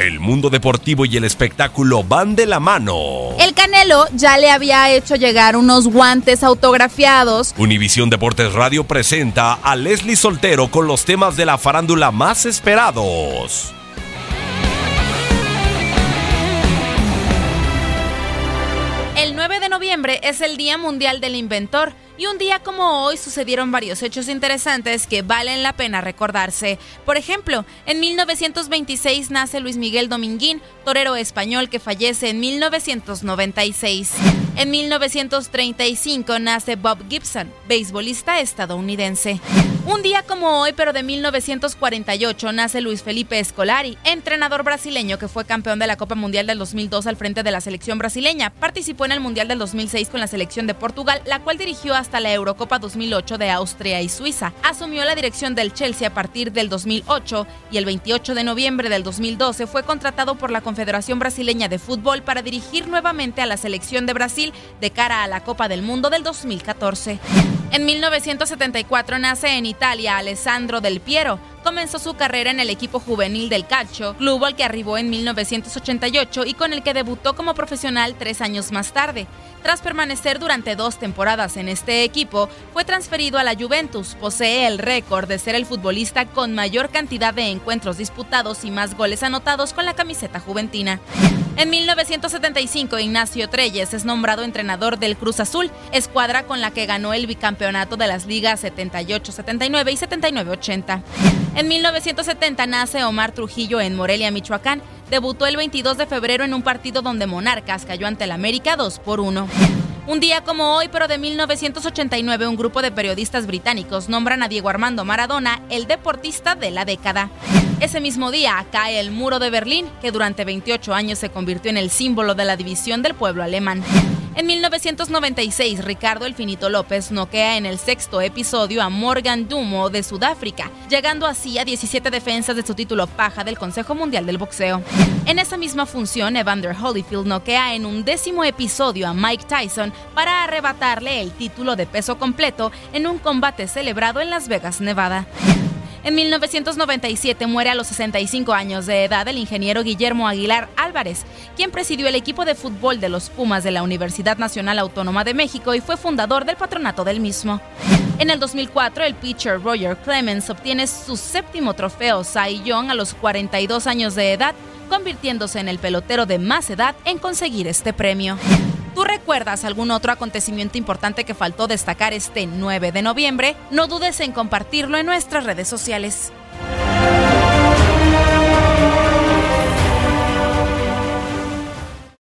El mundo deportivo y el espectáculo van de la mano. El Canelo ya le había hecho llegar unos guantes autografiados. Univisión Deportes Radio presenta a Leslie Soltero con los temas de la farándula más esperados. El 9 de noviembre es el Día Mundial del Inventor y un día como hoy sucedieron varios hechos interesantes que valen la pena recordarse. Por ejemplo, en 1926 nace Luis Miguel Dominguín, torero español que fallece en 1996. En 1935 nace Bob Gibson, beisbolista estadounidense. Un día como hoy, pero de 1948, nace Luis Felipe Scolari, entrenador brasileño que fue campeón de la Copa Mundial del 2002 al frente de la selección brasileña. Participó en el Mundial del 2006 con la selección de Portugal, la cual dirigió hasta la Eurocopa 2008 de Austria y Suiza. Asumió la dirección del Chelsea a partir del 2008 y el 28 de noviembre del 2012 fue contratado por la Confederación Brasileña de Fútbol para dirigir nuevamente a la selección de Brasil de cara a la Copa del Mundo del 2014. En 1974 nace en Italia Alessandro Del Piero. Comenzó su carrera en el equipo juvenil del Calcio, club al que arribó en 1988 y con el que debutó como profesional tres años más tarde. Tras permanecer durante dos temporadas en este equipo, fue transferido a la Juventus. Posee el récord de ser el futbolista con mayor cantidad de encuentros disputados y más goles anotados con la camiseta juventina. En 1975, Ignacio Treyes es nombrado entrenador del Cruz Azul, escuadra con la que ganó el bicampeonato de las ligas 78-79 y 79-80. En 1970 nace Omar Trujillo en Morelia, Michoacán. Debutó el 22 de febrero en un partido donde Monarcas cayó ante el América 2 por 1. Un día como hoy, pero de 1989, un grupo de periodistas británicos nombran a Diego Armando Maradona el deportista de la década. Ese mismo día cae el muro de Berlín, que durante 28 años se convirtió en el símbolo de la división del pueblo alemán. En 1996, Ricardo El Finito López noquea en el sexto episodio a Morgan Dumo de Sudáfrica, llegando así a 17 defensas de su título paja del Consejo Mundial del Boxeo. En esa misma función, Evander Holyfield noquea en un décimo episodio a Mike Tyson para arrebatarle el título de peso completo en un combate celebrado en Las Vegas, Nevada. En 1997 muere a los 65 años de edad el ingeniero Guillermo Aguilar Álvarez, quien presidió el equipo de fútbol de los Pumas de la Universidad Nacional Autónoma de México y fue fundador del patronato del mismo. En el 2004, el pitcher Roger Clemens obtiene su séptimo trofeo Cy Young a los 42 años de edad, convirtiéndose en el pelotero de más edad en conseguir este premio. ¿Tú recuerdas algún otro acontecimiento importante que faltó destacar este 9 de noviembre? No dudes en compartirlo en nuestras redes sociales.